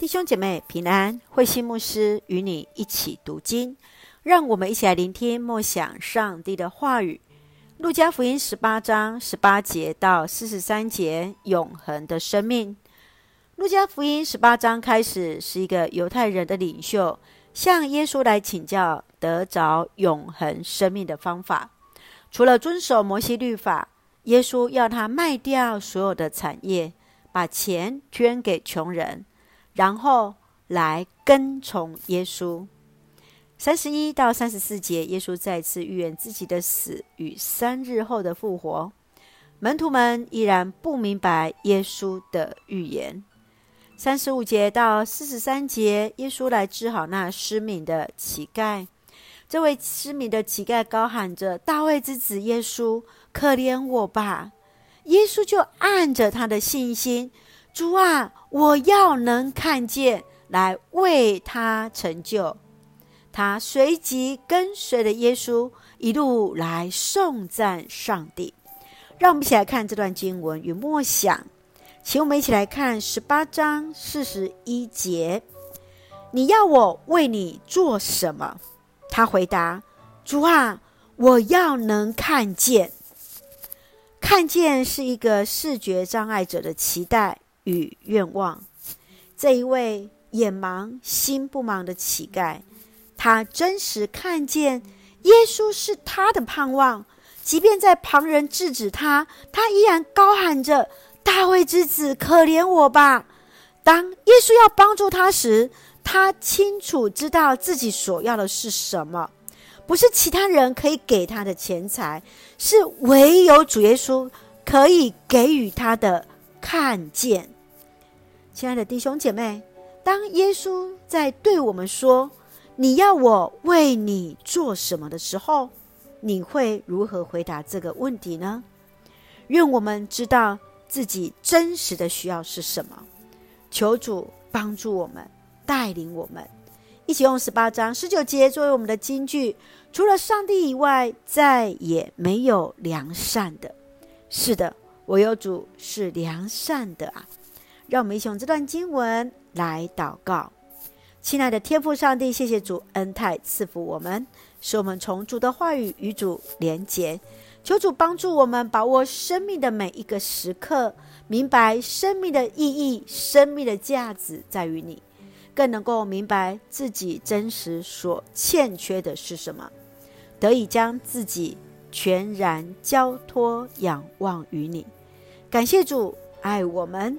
弟兄姐妹平安，慧馨牧师与你一起读经，让我们一起来聆听默想上帝的话语。路加福音十八章十八节到四十三节，永恒的生命。路加福音十八章开始是一个犹太人的领袖向耶稣来请教得着永恒生命的方法。除了遵守摩西律法，耶稣要他卖掉所有的产业，把钱捐给穷人。然后来跟从耶稣。三十一到三十四节，耶稣再次预言自己的死与三日后的复活。门徒们依然不明白耶稣的预言。三十五节到四十三节，耶稣来治好那失明的乞丐。这位失明的乞丐高喊着：“大卫之子耶稣，可怜我吧！”耶稣就按着他的信心。主啊，我要能看见，来为他成就。他随即跟随了耶稣，一路来颂赞上帝。让我们一起来看这段经文与默想，请我们一起来看十八章四十一节：“你要我为你做什么？”他回答：“主啊，我要能看见。看见是一个视觉障碍者的期待。”与愿望，这一位眼盲心不盲的乞丐，他真实看见耶稣是他的盼望，即便在旁人制止他，他依然高喊着：“大卫之子，可怜我吧！”当耶稣要帮助他时，他清楚知道自己所要的是什么，不是其他人可以给他的钱财，是唯有主耶稣可以给予他的。看见，亲爱的弟兄姐妹，当耶稣在对我们说“你要我为你做什么”的时候，你会如何回答这个问题呢？愿我们知道自己真实的需要是什么，求主帮助我们，带领我们，一起用十八章十九节作为我们的金句：除了上帝以外，再也没有良善的。是的。唯有主是良善的啊！让我们一起用这段经文来祷告。亲爱的天父上帝，谢谢主恩待赐福我们，使我们从主的话语与主连结。求主帮助我们把握生命的每一个时刻，明白生命的意义、生命的价值在于你，更能够明白自己真实所欠缺的是什么，得以将自己全然交托、仰望于你。感谢主爱我们，